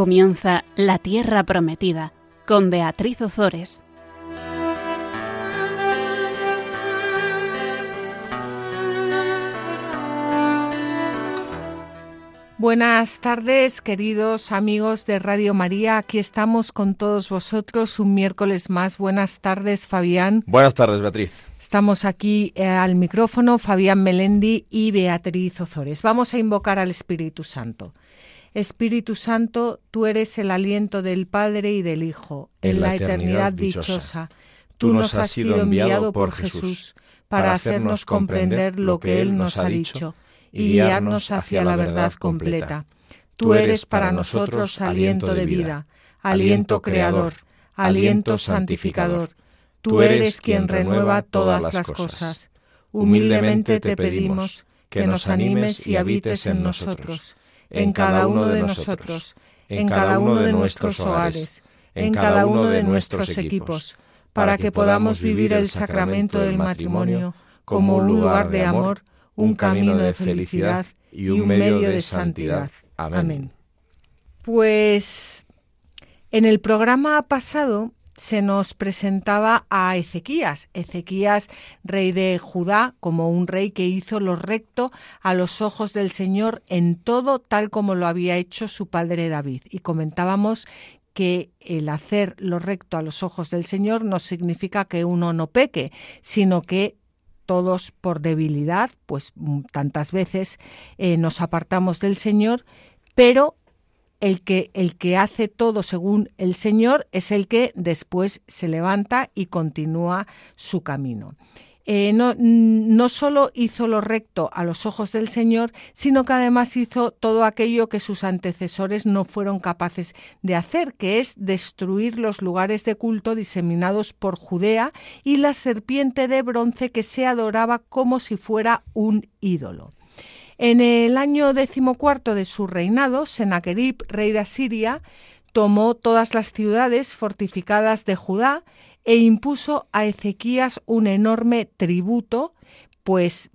Comienza La Tierra Prometida con Beatriz Ozores. Buenas tardes, queridos amigos de Radio María. Aquí estamos con todos vosotros un miércoles más. Buenas tardes, Fabián. Buenas tardes, Beatriz. Estamos aquí eh, al micrófono, Fabián Melendi y Beatriz Ozores. Vamos a invocar al Espíritu Santo. Espíritu Santo, tú eres el aliento del Padre y del Hijo, en, la, eternidad, dichosa. Tú nos has sido enviado por Jesús para hacernos comprender lo que Él nos ha dicho y guiarnos hacia la verdad completa. Tú eres para nosotros aliento de vida, aliento creador, aliento santificador. Tú eres quien renueva todas las cosas. Humildemente te pedimos que nos animes y habites en nosotros en cada uno de nosotros, en cada uno de nuestros hogares, en cada uno de nuestros equipos, para que podamos vivir el sacramento del matrimonio como un lugar de amor, un camino de felicidad y un medio de santidad. Amén. Pues en el programa pasado se nos presentaba a Ezequías, Ezequías, rey de Judá, como un rey que hizo lo recto a los ojos del Señor en todo tal como lo había hecho su padre David. Y comentábamos que el hacer lo recto a los ojos del Señor no significa que uno no peque, sino que todos por debilidad, pues tantas veces eh, nos apartamos del Señor, pero el que, el que hace todo según el Señor es el que después se levanta y continúa su camino. Eh, no, no solo hizo lo recto a los ojos del Señor, sino que además hizo todo aquello que sus antecesores no fueron capaces de hacer, que es destruir los lugares de culto diseminados por Judea y la serpiente de bronce que se adoraba como si fuera un ídolo. En el año decimocuarto de su reinado, Sennacherib, rey de Asiria, tomó todas las ciudades fortificadas de Judá e impuso a Ezequías un enorme tributo, pues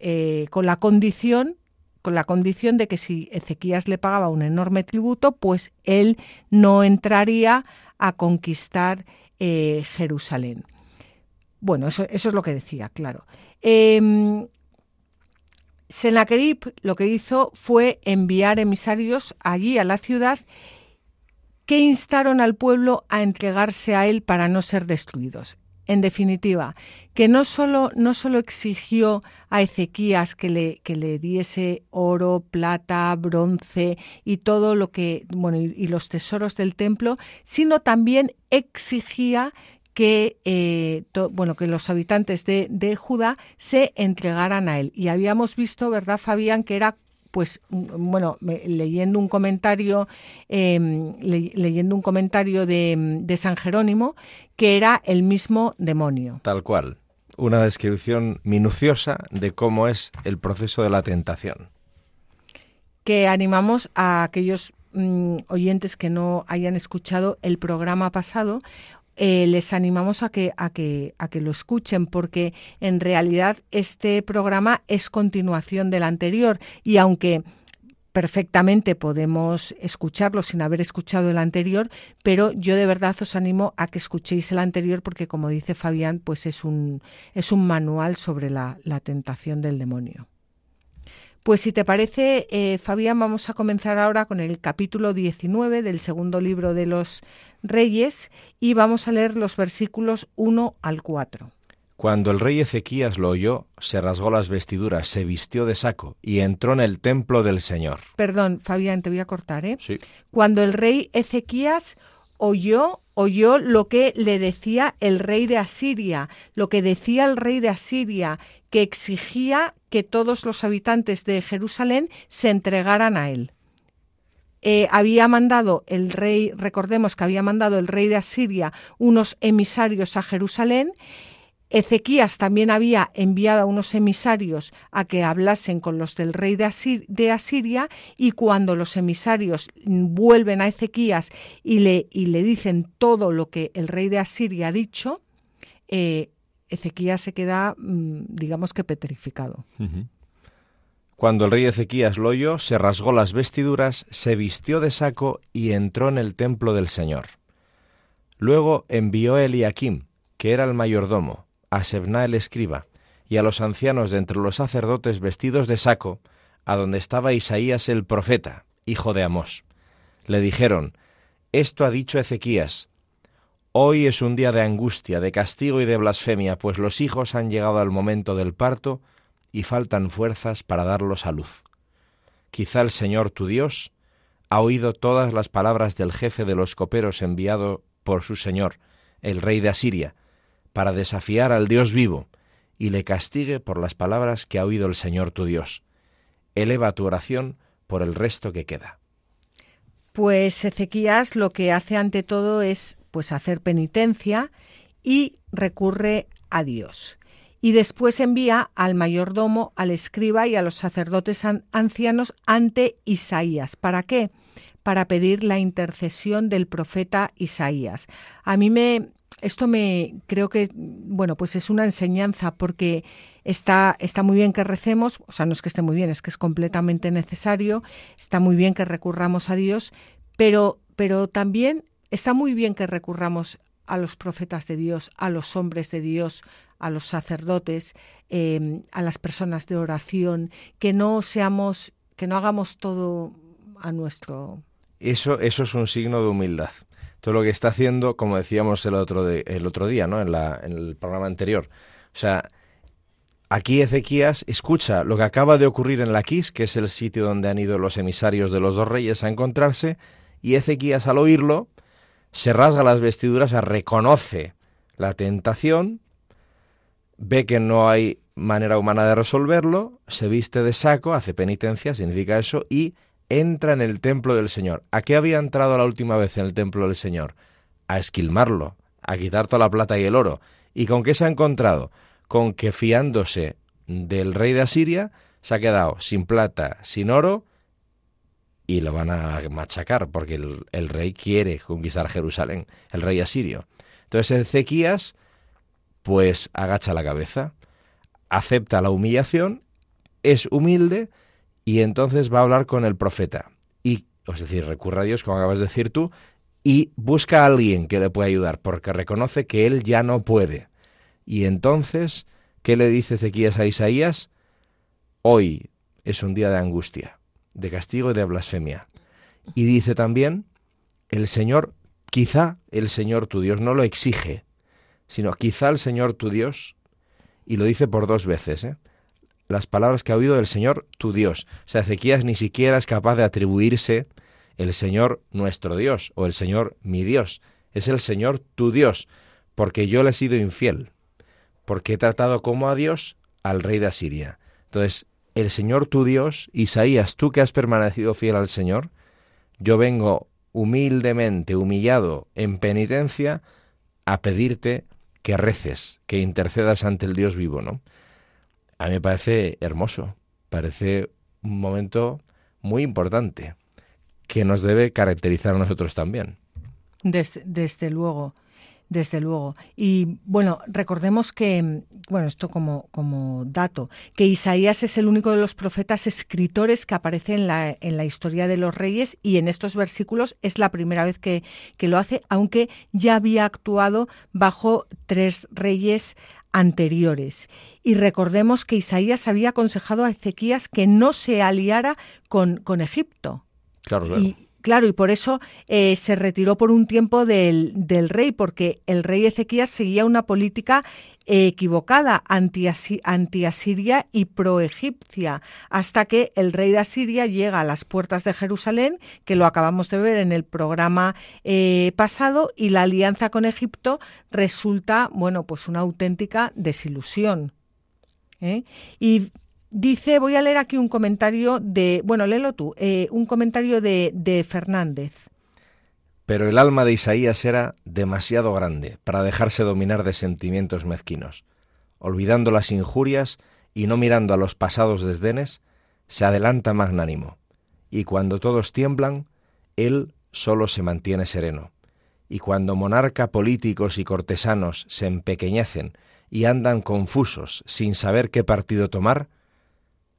eh, con la condición con la condición de que si Ezequías le pagaba un enorme tributo, pues él no entraría a conquistar eh, Jerusalén. Bueno, eso, es lo que decía, claro. Em, Sennacherib lo que hizo fue enviar emisarios allí a la ciudad que instaron al pueblo a entregarse a él para no ser destruidos. En definitiva, que no solo, no solo exigió a Ezequías que le, que le diese oro, plata, bronce y todo lo que, bueno, y los tesoros del templo, sino también exigía que, eh, bueno, que los habitantes de, de, Judá se entregaran a él. Y habíamos visto, ¿verdad, Fabián, que era pues bueno leyendo un comentario em, leyendo un comentario de, de, San Jerónimo que era el mismo demonio. Tal cual. Una descripción minuciosa de cómo es el proceso de la tentación. Que animamos a aquellos mm, oyentes que no hayan escuchado el programa pasado eh, les animamos a que, a, que, a que lo escuchen porque en realidad este programa es continuación del anterior y aunque perfectamente podemos escucharlo sin haber escuchado el anterior, pero yo de verdad os animo a que escuchéis el anterior porque como dice Fabián, pues es un, es un manual sobre la, la tentación del demonio. Pues si te parece, eh, Fabián, vamos a comenzar ahora con el capítulo 19 del segundo libro de los Reyes y vamos a leer los versículos 1 al 4. Cuando el rey Ezequías lo oyó, se rasgó las vestiduras, se vistió de saco y entró en el templo del Señor. Perdón, Fabián, te voy a cortar, ¿eh? Sí. Cuando el rey Ezequías oyó, oyó lo que le decía el rey de Asiria, lo que decía el rey de Asiria, que exigía que todos los habitantes de Jerusalén se entregaran a él. Eh, había mandado el rey, recordemos que había mandado el rey de Asiria unos emisarios a Jerusalén. Ezequías también había enviado a unos emisarios a que hablasen con los del rey de, Asiria y cuando los emisarios vuelven a Ezequías y le, y le dicen todo lo que el rey de Asiria ha dicho, eh, Ezequías se queda, mm, digamos que petrificado. Cuando el rey Ezequías lo oyó, se rasgó las vestiduras, se vistió de saco y entró en el templo del Señor. Luego envió a Eliakim, que era el mayordomo, a Sebna el escriba, y a los ancianos de entre los sacerdotes vestidos de saco, a donde estaba Isaías el profeta, hijo de Amós. Le dijeron, Esto ha dicho Ezequías, Hoy es un día de angustia, de castigo y de blasfemia, pues los hijos han llegado al momento del parto y faltan fuerzas para darlos a luz. Quizá el Señor tu Dios ha oído todas las palabras del jefe de los coperos enviado por su Señor, el rey de Asiria, para desafiar al Dios vivo, y le castigue por las palabras que ha oído el Señor tu Dios. Eleva tu oración por el resto que queda. Pues Ezequías lo que hace ante todo es pues hacer penitencia y recurre a Dios y después envía al mayordomo, al escriba y a los sacerdotes ancianos ante Isaías. ¿Para qué? Para pedir la intercesión del profeta Isaías. A mí me esto me creo que bueno, pues es una enseñanza porque está está muy bien que recemos, o sea, no es que esté muy bien, es que es completamente necesario, está muy bien que recurramos a Dios, pero pero también está muy bien que recurramos a los profetas de Dios, a los hombres de Dios, a los sacerdotes, em, a las personas de oración, que no seamos, que no hagamos todo a nuestro. Eso, eso es un signo de humildad. Todo lo que está haciendo, como decíamos el otro, el otro día, ¿no? En, en el programa anterior. O sea, aquí Ezequías escucha lo que acaba de ocurrir en Laquis, que es el sitio donde han ido los emisarios de los dos reyes a encontrarse, y Ezequías al oírlo se rasga las vestiduras, reconoce la tentación, ve que no hay manera humana de resolverlo, se viste de saco, hace penitencia, significa eso, y entra en el templo del Señor. ¿A qué había entrado la última vez en el templo del Señor? A esquilmarlo, a quitar toda la plata y el oro. ¿Y con qué se ha encontrado? Con que fiándose del rey de Asiria, se ha quedado sin plata, sin oro y lo van a machacar porque el, rey quiere conquistar Jerusalén, el rey asirio. Entonces Ezequías pues agacha la cabeza, acepta la humillación, es humilde y entonces va a hablar con el profeta. Y, es decir, recurre a Dios, como acabas de decir tú, y busca a alguien que le pueda ayudar, porque reconoce que él ya no puede. Y entonces, ¿qué le dice Ezequías a Isaías? Hoy es un día de angustia de castigo y de blasfemia. Y dice también, el Señor, quizá el Señor tu Dios no lo exige, sino quizá el Señor tu Dios, y lo dice por dos veces, ¿eh? las palabras que ha oído del Señor tu Dios. O sea, Ezequías ni siquiera es capaz de atribuirse el Señor nuestro Dios o el Señor mi Dios. Es el Señor tu Dios, porque yo le he sido infiel, porque he tratado como a Dios al rey de Asiria. Entonces, el Señor tu Dios, Isaías, tú que has permanecido fiel al Señor, yo vengo humildemente, humillado, en penitencia, a pedirte que reces, que intercedas ante el Dios vivo, ¿no? A mí me parece hermoso, parece un momento muy importante que nos debe caracterizar a nosotros también. Desde, desde luego. Desde luego. Y bueno, recordemos que, bueno, esto como, como dato, que Isaías es el único de los profetas escritores que aparece en la, en la historia de los reyes y en estos versículos es la primera vez que, que lo hace, aunque ya había actuado bajo tres reyes anteriores. Y recordemos que Isaías había aconsejado a Ezequías que no se aliara con, con Egipto. Claro, claro. Claro, y por eso eh, se retiró por un tiempo del, rey, porque el rey Ezequías seguía una política equivocada anti-asiria y pro-egipcia, hasta que el rey de Asiria llega a las puertas de Jerusalén, que lo acabamos de ver en el programa eh, pasado, y la alianza con Egipto resulta, bueno, pues una auténtica desilusión. ¿eh? Y Dice, voy a leer aquí un comentario de, bueno, léelo tú, eh, un comentario de, de Fernández. Pero el alma de Isaías era demasiado grande para dejarse dominar de sentimientos mezquinos. Olvidando las injurias y no mirando a los pasados desdenes, se adelanta magnánimo, y cuando todos tiemblan, él solo se mantiene sereno. Y cuando monarca, políticos y cortesanos se empequeñecen y andan confusos sin saber qué partido tomar,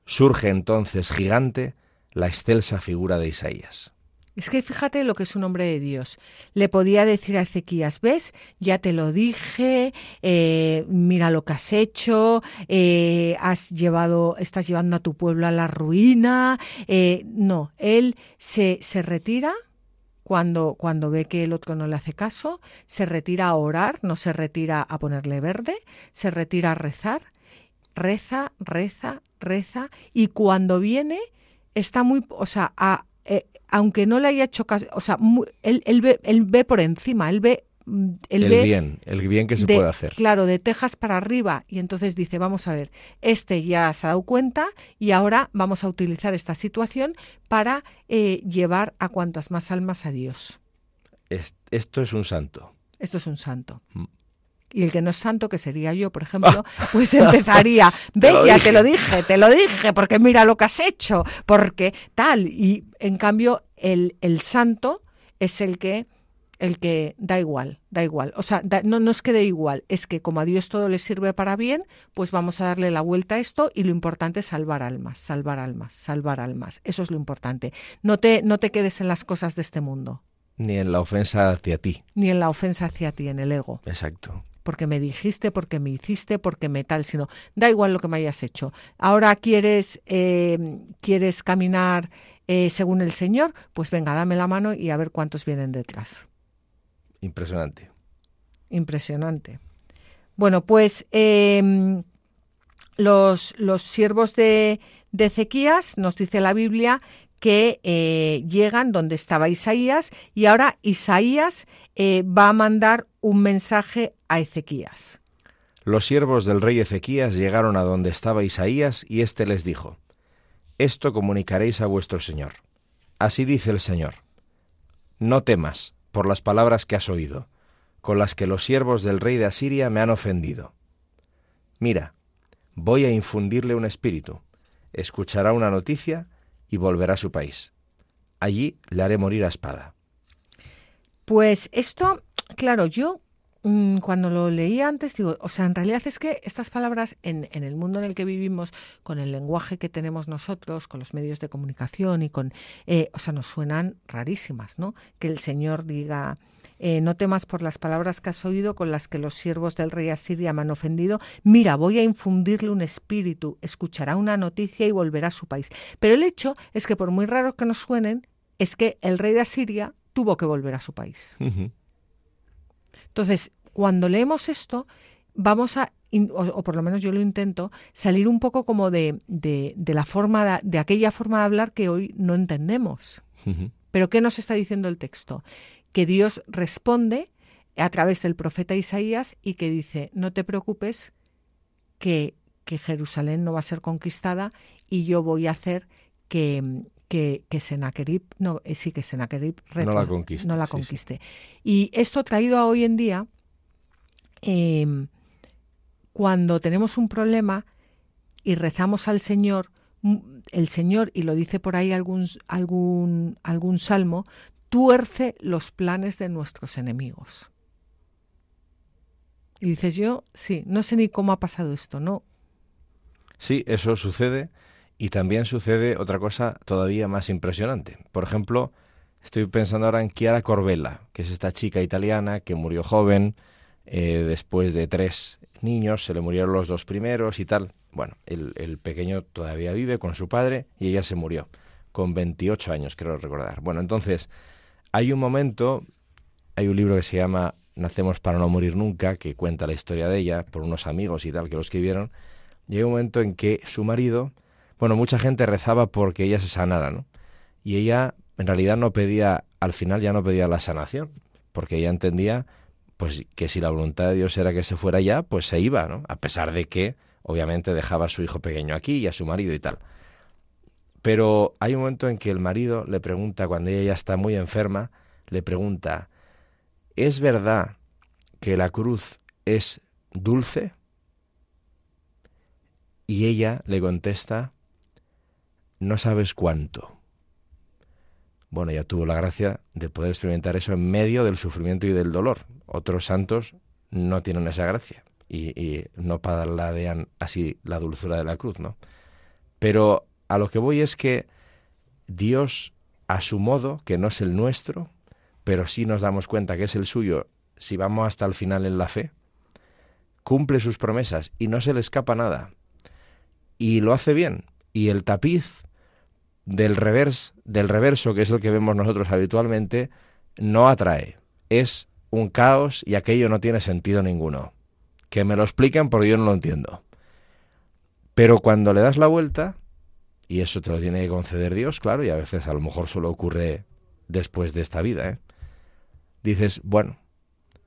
Surge entonces gigante la excelsa figura de Isaías. Es que fíjate lo que es un hombre de Dios. Le podía decir a Ezequías, ves, ya te lo dije, eh, mira lo que has hecho, eh, has llevado, estás llevando a tu pueblo a la ruina. Eh, no, él se, se retira cuando, cuando ve que el otro no le hace caso, se retira a orar, no se retira a ponerle verde, se retira a rezar, reza, reza, reza, y cuando viene está muy, o sea, a, eh, aunque no le haya hecho caso, o sea, él, él, ve, él ve por encima, él ve mm, el bien, el bien que se puede hacer. Claro, de Texas para arriba. Y entonces dice, vamos a ver, este ya se ha dado cuenta y ahora vamos a utilizar esta situación para eh, llevar a cuantas más almas a Dios. esto es un santo. Esto es un santo. Mm y el que no es santo, que sería yo, por ejemplo, pues empezaría, ves, ya te lo dije, te lo dije, porque mira lo que has hecho, porque tal. Y en cambio, el, el santo es el que el que da igual, da igual. O sea, no, no es que dé igual, es que como a Dios todo le sirve para bien, pues vamos a darle la vuelta a esto y lo importante es salvar almas, salvar almas, salvar almas. Eso es lo importante. No te, no te quedes en las cosas de este mundo. Ni en la ofensa hacia ti. Ni en la ofensa hacia ti, en el ego. Exacto porque me dijiste, porque me hiciste, porque me tal, sino da igual lo que me hayas hecho. Ahora quieres, eh, quieres caminar eh, según el Señor, pues venga, dame la mano y a ver cuántos vienen detrás. Impresionante. Impresionante. Bueno, pues em, los, los siervos de, de Ezequías, nos dice la Biblia, que eh, llegan donde estaba Isaías y ahora Isaías eh, va a mandar un mensaje a Ezequías. Los siervos del rey Ezequías llegaron a donde estaba Isaías y éste les dijo, Esto comunicaréis a vuestro Señor. Así dice el Señor, No temas por las palabras que has oído, con las que los siervos del rey de Asiria me han ofendido. Mira, voy a infundirle un espíritu, escuchará una noticia y volverá a su país. Allí le haré morir a espada. Pues esto, claro, yo mm, cuando lo leí antes, digo, o sea, en realidad es que estas palabras en, el mundo en el que vivimos, con el lenguaje que tenemos nosotros, con los medios de comunicación y con, eh, o sea, nos suenan rarísimas, ¿no? Que el Señor diga, eh, no temas por las palabras que has oído con las que los siervos del rey Asiria me han ofendido. Mira, voy a infundirle un espíritu, escuchará una noticia y volverá a su país. Pero el hecho es que, por muy raro que nos suenen, es que el rey de Asiria tuvo que volver a su país. Entonces, cuando leemos esto, vamos a, o, por lo menos yo lo intento, salir un poco como de, de, la forma, de, aquella forma de hablar que hoy no entendemos. Pero ¿qué nos está diciendo el texto? que Dios responde a través del profeta Isaías y que dice, no te preocupes, que, que Jerusalén no va a ser conquistada y yo voy a hacer que, que, que Senaquerib, no, eh, sí que Senaquerib no la conquiste. No la conquiste. Y esto traído a hoy en día, em, cuando tenemos un problema y rezamos al Señor, el Señor, y lo dice por ahí algún, algún, algún salmo, tuerce los planes de nuestros enemigos. Y dices yo, sí, no sé ni cómo ha pasado esto, ¿no? Sí, eso sucede y también sucede otra cosa todavía más impresionante. Por ejemplo, estoy pensando ahora en Chiara Corbella, que es esta chica italiana que murió joven, eh, después de tres niños, se le murieron los dos primeros y tal. Bueno, el, pequeño todavía vive con su padre y ella se murió con 28 años, creo recordar. Bueno, entonces, hay un momento, hay un libro que se llama Nacemos para no morir nunca, que cuenta la historia de ella por unos amigos y tal que lo escribieron. Hay un momento en que su marido, bueno, mucha gente rezaba porque ella se sanara, ¿no? Y ella en realidad no pedía, al final ya no pedía la sanación, porque ella entendía pues que si la voluntad de Dios era que se fuera ya, pues se iba, ¿no? A pesar de que obviamente dejaba a su hijo pequeño aquí y a su marido y tal. Pero hay un momento en que el marido le pregunta, cuando ella ya está muy enferma, le pregunta, ¿es verdad que la cruz es dulce? Y ella le contesta, no sabes cuánto. Bueno, ya tuvo la gracia de poder experimentar eso en medio del sufrimiento y del dolor. Otros santos no tienen esa gracia y, no paladean así la dulzura de la cruz, ¿no? Pero a lo que voy es que Dios, a su modo, que no es el nuestro, pero sí nos damos cuenta que es el suyo si vamos hasta el final en la fe, cumple sus promesas y no se le escapa nada. Y lo hace bien. Y el tapiz del, revers, del reverso, que es el que vemos nosotros habitualmente, no atrae. Es un caos y aquello no tiene sentido ninguno. Que me lo expliquen porque yo no lo entiendo. Pero cuando le das la vuelta, y eso te lo tiene que conceder Dios, claro, y a veces a lo mejor solo ocurre después de esta vida, ¿eh? dices, bueno,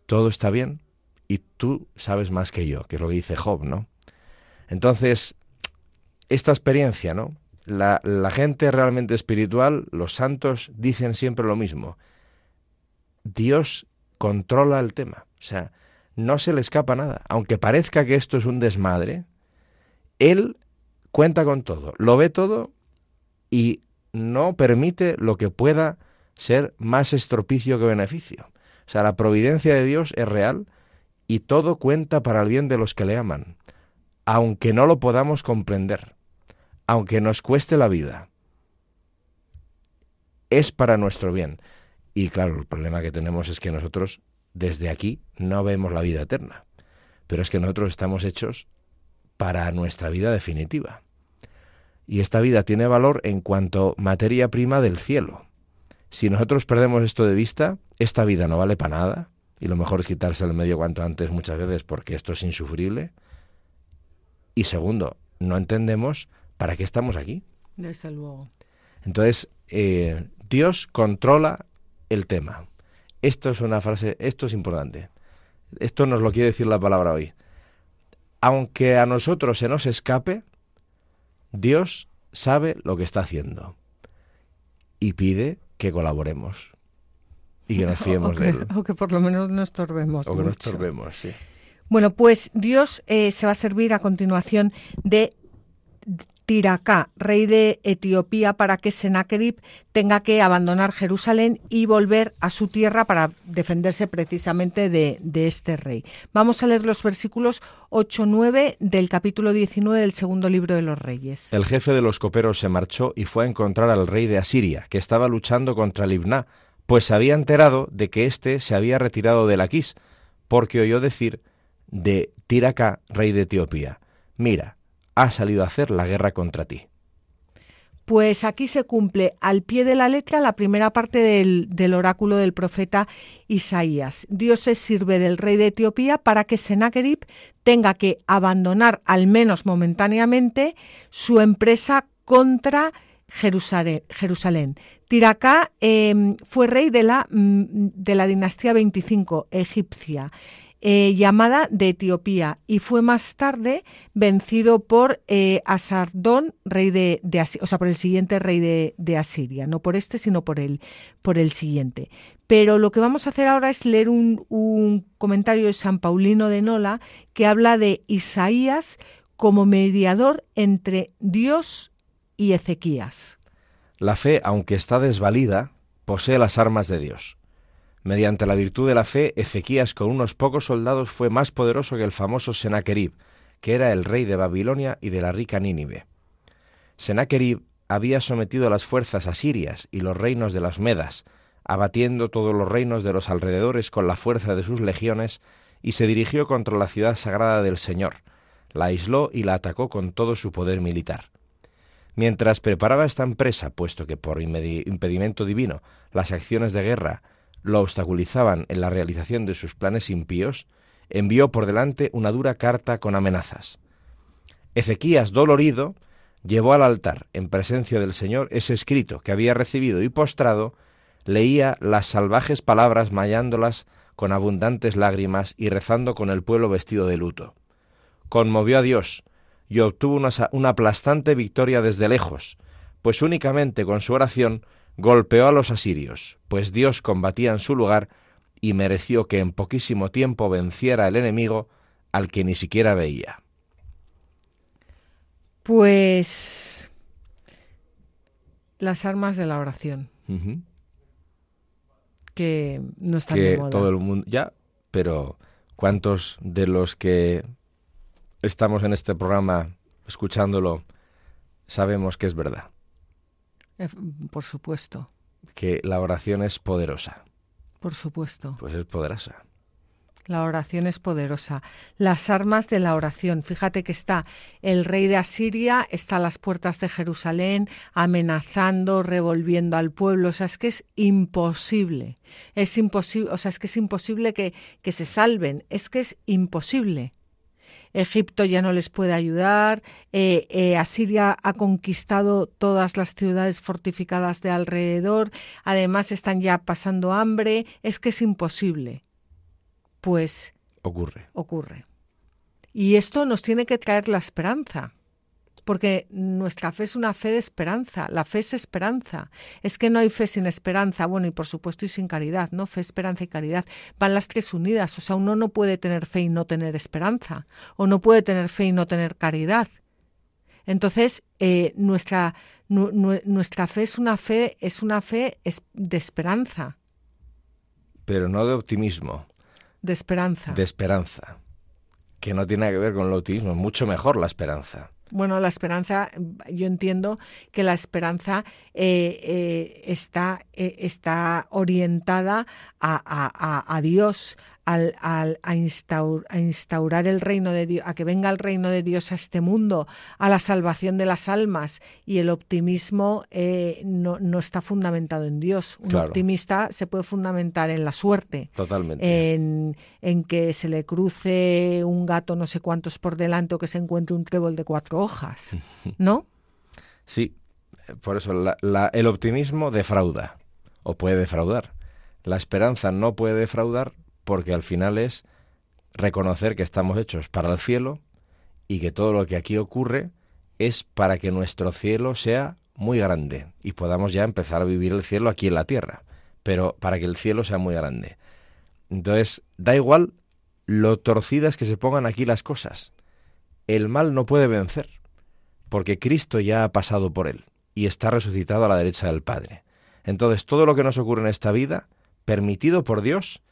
todo está bien y tú sabes más que yo, que es lo que dice Job, ¿no? Entonces, esta experiencia, ¿no? La, gente realmente espiritual, los santos, dicen siempre lo mismo. Dios controla el tema. O sea, no se le escapa nada. Aunque parezca que esto es un desmadre, Él cuenta con todo, lo ve todo y no permite lo que pueda ser más estropicio que beneficio. O sea, la providencia de Dios es real y todo cuenta para el bien de los que le aman, aunque no lo podamos comprender, aunque nos cueste la vida. Es para nuestro bien. Y claro, el problema que tenemos es que nosotros desde aquí no vemos la vida eterna, pero es que nosotros estamos hechos para nuestra vida definitiva. Y esta vida tiene valor en cuanto materia prima del cielo. Si nosotros perdemos esto de vista, esta vida no vale para nada, y lo mejor es quitarse el medio cuanto antes muchas veces porque esto es insufrible. Y segundo, no entendemos para qué estamos aquí. Desde luego. Entonces, eh, Dios controla el tema. Esto es una frase, esto es importante. Esto nos lo quiere decir la palabra hoy. Aunque a nosotros se nos escape, Dios sabe lo que está haciendo y pide que colaboremos y que nos fiemos de él. O que por lo menos no estorbemos. O que no estorbemos, sí. Bueno, pues Dios eh, se va a servir a continuación de Tiracá, rey de Etiopía, para que Sennacherib tenga que abandonar Jerusalén y volver a su tierra para defenderse precisamente de, de este rey. Vamos a leer los versículos 8-9 del capítulo 19 del segundo libro de los Reyes. El jefe de los coperos se marchó y fue a encontrar al rey de Asiria, que estaba luchando contra Libná, pues se había enterado de que éste se había retirado de Laquís, porque oyó decir de Tiracá, rey de Etiopía, mira, ha salido a hacer la guerra contra ti. Pues aquí se cumple al pie de la letra la primera parte del, oráculo del profeta Isaías. Dios se sirve del rey de Etiopía para que Sennacherib tenga que abandonar, al menos momentáneamente, su empresa contra Jerusalén. Jerusalén. Tiracá em, fue rey de la, mm, de la dinastía 25 egipcia. Eh, llamada de Etiopía y fue más tarde vencido por eh, Asardón, rey de, o sea, por el siguiente rey de, Asiria, no por este, sino por el, por el siguiente. Pero lo que vamos a hacer ahora es leer un comentario de San Paulino de Nola que habla de Isaías como mediador entre Dios y Ezequías. La fe, aunque está desvalida, posee las armas de Dios. Mediante la virtud de la fe, Ezequías con unos pocos soldados fue más poderoso que el famoso Sennacherib, que era el rey de Babilonia y de la rica Nínive. Sennacherib había sometido las fuerzas asirias y los reinos de las Medas, abatiendo todos los reinos de los alrededores con la fuerza de sus legiones, y se dirigió contra la ciudad sagrada del Señor, la aisló y la atacó con todo su poder militar. Mientras preparaba esta empresa, puesto que por impedimento divino las acciones de guerra lo obstaculizaban en la realización de sus planes impíos, envió por delante una dura carta con amenazas. Ezequías, dolorido, llevó al altar, en presencia del Señor, ese escrito que había recibido y postrado, leía las salvajes palabras mallándolas con abundantes lágrimas y rezando con el pueblo vestido de luto. Conmovió a Dios y obtuvo una, una aplastante victoria desde lejos, pues únicamente con su oración golpeó a los asirios, pues Dios combatía en su lugar y mereció que en poquísimo tiempo venciera el enemigo al que ni siquiera veía. Pues las armas de la oración. Que no están que de moda. todo el mundo ya, pero ¿cuántos de los que estamos en este programa escuchándolo sabemos que es verdad. Eh, por supuesto. Que la oración es poderosa. Por supuesto. Pues es poderosa. La oración es poderosa. Las armas de la oración. Fíjate que está el rey de Asiria, está a las puertas de Jerusalén, amenazando, revolviendo al pueblo. O sea, es que es imposible. Es imposible, o sea, es que es imposible que, que se salven. Es que es imposible. Egipto ya no les puede ayudar, eh, eh, Asiria ha conquistado todas las ciudades fortificadas de alrededor, además están ya pasando hambre, es que es imposible pues ocurre. Ocurre. Y esto nos tiene que traer la esperanza, porque nuestra fe es una fe de esperanza, la fe es esperanza. Es que no hay fe sin esperanza, bueno, y por supuesto y sin caridad, ¿no? Fe, esperanza y caridad van las tres unidas, o sea, uno no puede tener fe y no tener esperanza, o no puede tener fe y no tener caridad. Entonces, eh, nuestra, nuestra fe es una fe, es una fe de esperanza. Pero no de optimismo. De esperanza. De esperanza. Que no tiene que ver con el autismo, mucho mejor la esperanza. Bueno, la esperanza, yo entiendo que la esperanza eh, eh, está, eh, está orientada a, a, Dios, al, al a, instaurar el reino de Dios, a que venga el reino de Dios a este mundo, a la salvación de las almas. Y el optimismo no, no, está fundamentado en Dios. Un optimista se puede fundamentar en la suerte. Totalmente. En, en que se le cruce un gato no sé cuántos por delante o que se encuentre un trébol de cuatro hojas. ¿No? Sí, por eso el optimismo defrauda o puede defraudar. La esperanza no puede defraudar porque al final es reconocer que estamos hechos para el cielo y que todo lo que aquí ocurre es para que nuestro cielo sea muy grande y podamos ya empezar a vivir el cielo aquí en la tierra, pero para que el cielo sea muy grande. Entonces, da igual lo torcidas que se pongan aquí las cosas. El mal no puede vencer, porque Cristo ya ha pasado por él y está resucitado a la derecha del Padre. Entonces, todo lo que nos ocurre en esta vida, permitido por Dios,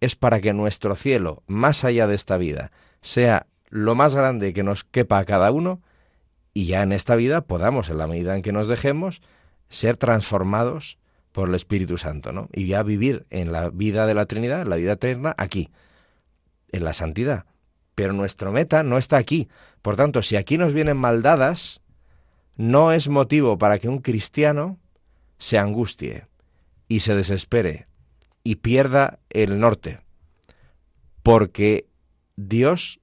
es para que nuestro cielo, más allá de esta vida, sea lo más grande que nos quepa a cada uno, y ya en esta vida podamos, en la medida en que nos dejemos, ser transformados por el Espíritu Santo, ¿no? Y ya vivir en la vida de la Trinidad, la vida eterna, aquí, en la santidad. Pero nuestro meta no está aquí. Por tanto, si aquí nos vienen maldadas, no es motivo para que un cristiano se angustie y se desespere y pierda el norte, porque Dios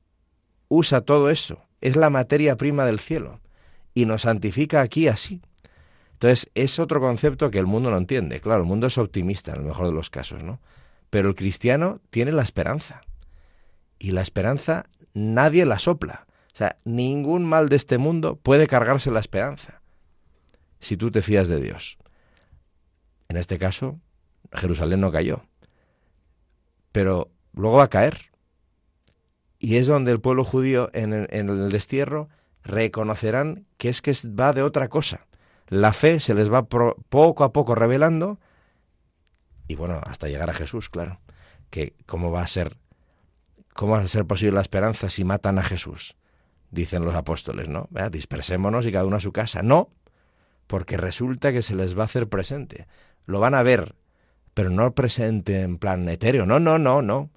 usa todo eso, es la materia prima del cielo y nos santifica aquí así. Entonces es otro concepto que el mundo no entiende. Claro, el mundo es optimista en el mejor de los casos, ¿no? Pero el cristiano tiene la esperanza. Y la esperanza nadie la sopla. O sea, ningún mal de este mundo puede cargarse la esperanza si tú te fías de Dios. En este caso, Jerusalén no cayó, pero luego va a caer. Y es donde el pueblo judío en el, destierro reconocerán que es que va de otra cosa. La fe se les va poco a poco revelando y bueno, hasta llegar a Jesús, claro. Que cómo va a ser cómo va a ser posible la esperanza si matan a Jesús dicen los apóstoles, ¿no? dispersémonos y cada uno a su casa. No, porque resulta que se les va a hacer presente. Lo van a ver, pero no presente en plan etéreo. No, no, no, no.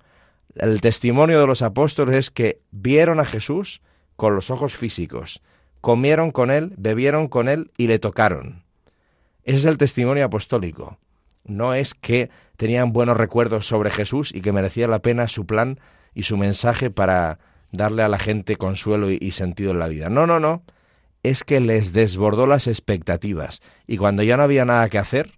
El testimonio de los apóstoles es que vieron a Jesús con los ojos físicos, comieron con él, bebieron con él y le tocaron. Ese es el testimonio apostólico. No es que tenían buenos recuerdos sobre Jesús y que merecía la pena su plan y su mensaje para darle a la gente consuelo y, sentido en la vida. No, no, no. Es que les desbordó las expectativas y cuando ya no había nada que hacer,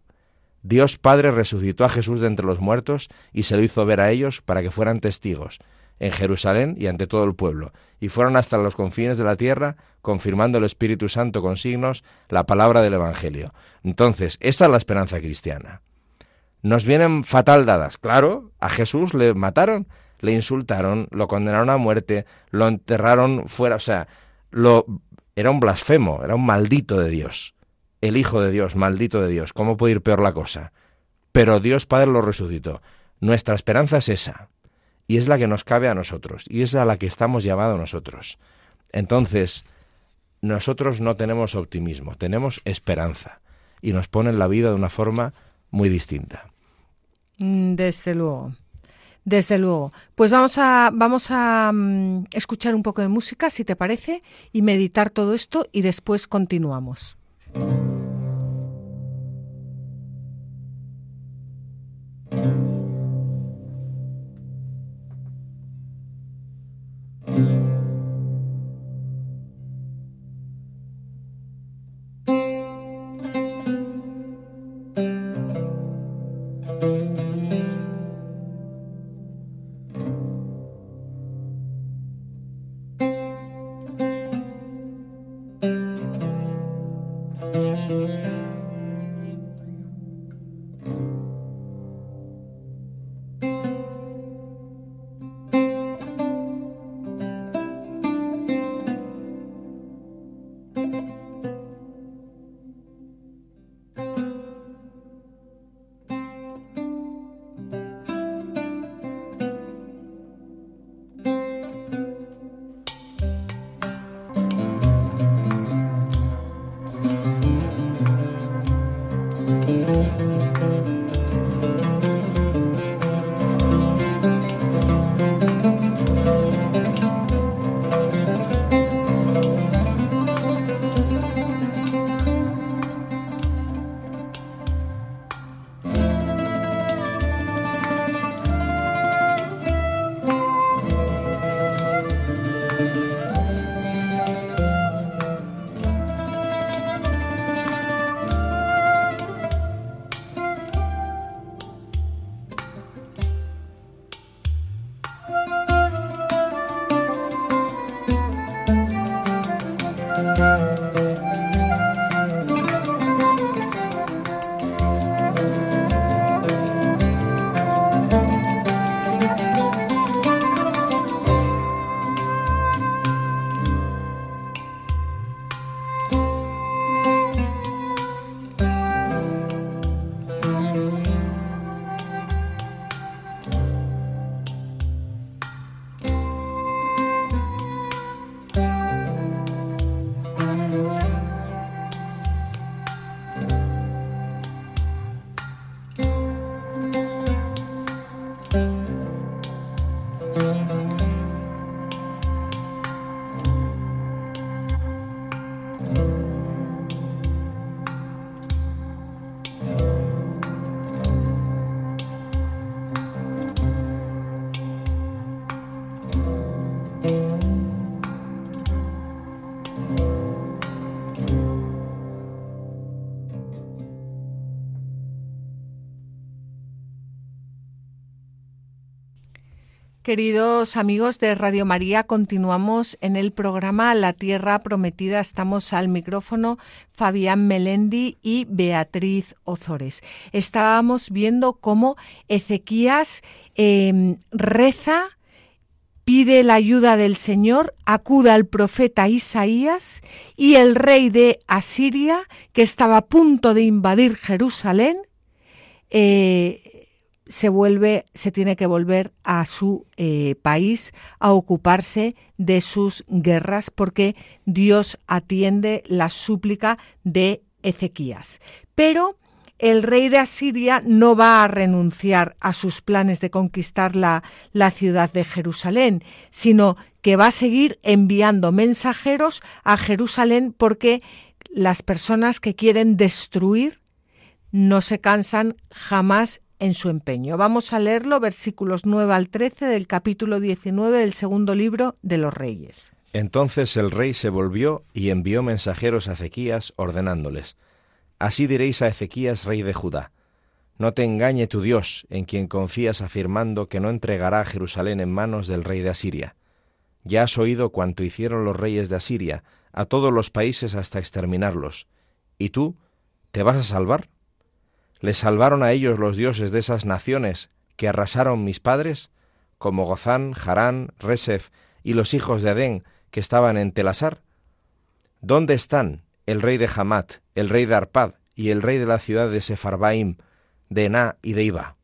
Dios Padre resucitó a Jesús de entre los muertos y se lo hizo ver a ellos para que fueran testigos en Jerusalén y ante todo el pueblo, y fueron hasta los confines de la tierra, confirmando el Espíritu Santo con signos la palabra del Evangelio. Entonces, esta es la esperanza cristiana. Nos vienen fatal dadas. Claro, a Jesús le mataron, le insultaron, lo condenaron a muerte, lo enterraron fuera, o sea, lo era un blasfemo, era un maldito de Dios. El Hijo de Dios, maldito de Dios. ¿Cómo puede ir peor la cosa? Pero Dios Padre lo resucitó. Nuestra esperanza es esa. Y es la que nos cabe a nosotros. Y es a la que estamos llamados nosotros. Entonces, nosotros no tenemos optimismo, tenemos esperanza y nos ponen la vida de una forma muy distinta. Mm, desde luego. Desde luego. Pues vamos a, vamos a mm, escuchar un poco de música, si te parece, y meditar todo esto y después continuamos. Thank you. Queridos amigos de Radio María, continuamos en el programa La Tierra Prometida. Estamos al micrófono Fabián Melendi y Beatriz Ozores. Estábamos viendo cómo Ezequías em, reza, pide la ayuda del Señor, acuda al profeta Isaías y el rey de Asiria, que estaba a punto de invadir Jerusalén, eh, se vuelve, se tiene que volver a su eh, país a ocuparse de sus guerras porque Dios atiende la súplica de Ezequías. Pero el rey de Asiria no va a renunciar a sus planes de conquistar la, la ciudad de Jerusalén, sino que va a seguir enviando mensajeros a Jerusalén porque las personas que quieren destruir no se cansan jamás en su empeño. Vamos a leerlo, versículos 9 al 13 del capítulo 19 del segundo libro de los Reyes. Entonces el rey se volvió y envió mensajeros a Ezequías ordenándoles, Así diréis a Ezequías, rey de Judá, no te engañe tu Dios, en quien confías afirmando que no entregará Jerusalén en manos del rey de Asiria. Ya has oído cuanto hicieron los reyes de Asiria a todos los países hasta exterminarlos. ¿Y tú te vas a salvar? ¿Les salvaron a ellos los dioses de esas naciones que arrasaron mis padres, como Gozán, Harán, Resef y los hijos de Adén que estaban en Telasar? ¿Dónde están el rey de Hamat, el rey de Arpad y el rey de la ciudad de Sefarbaim, de Ená y de Iba?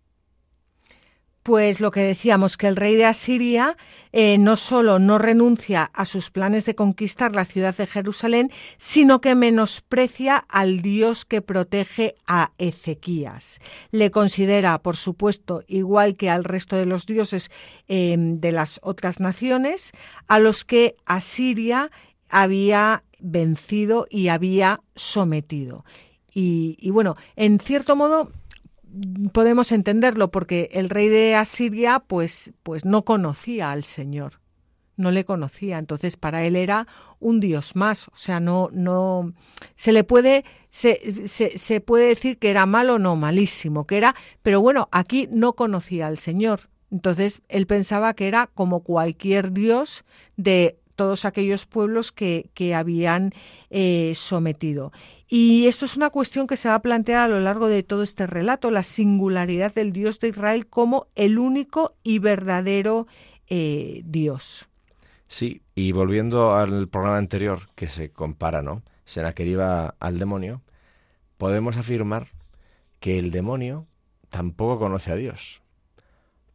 Pues lo que decíamos, que el rey de Asiria eh, no solo no renuncia a sus planes de conquistar la ciudad de Jerusalén, sino que menosprecia al Dios que protege a Ezequías. Le considera, por supuesto, igual que al resto de los dioses em, de las otras naciones, a los que Asiria había vencido y había sometido. Y bueno, en cierto modo podemos entenderlo porque el rey de Asiria pues, pues no conocía al Señor, no le conocía, entonces para él era un dios más, o sea, no, no, se le puede, se, se, se puede decir que era malo, no, malísimo, que era, pero bueno, aquí no conocía al Señor, entonces él pensaba que era como cualquier dios de todos aquellos pueblos que, que habían eh, sometido. Y esto es una cuestión que se va a plantear a lo largo de todo este relato, la singularidad del Dios de Israel como el único y verdadero eh, Dios. Sí, y volviendo al programa anterior que se compara, ¿no? Senaquerib al demonio, podemos afirmar que el demonio tampoco conoce a Dios,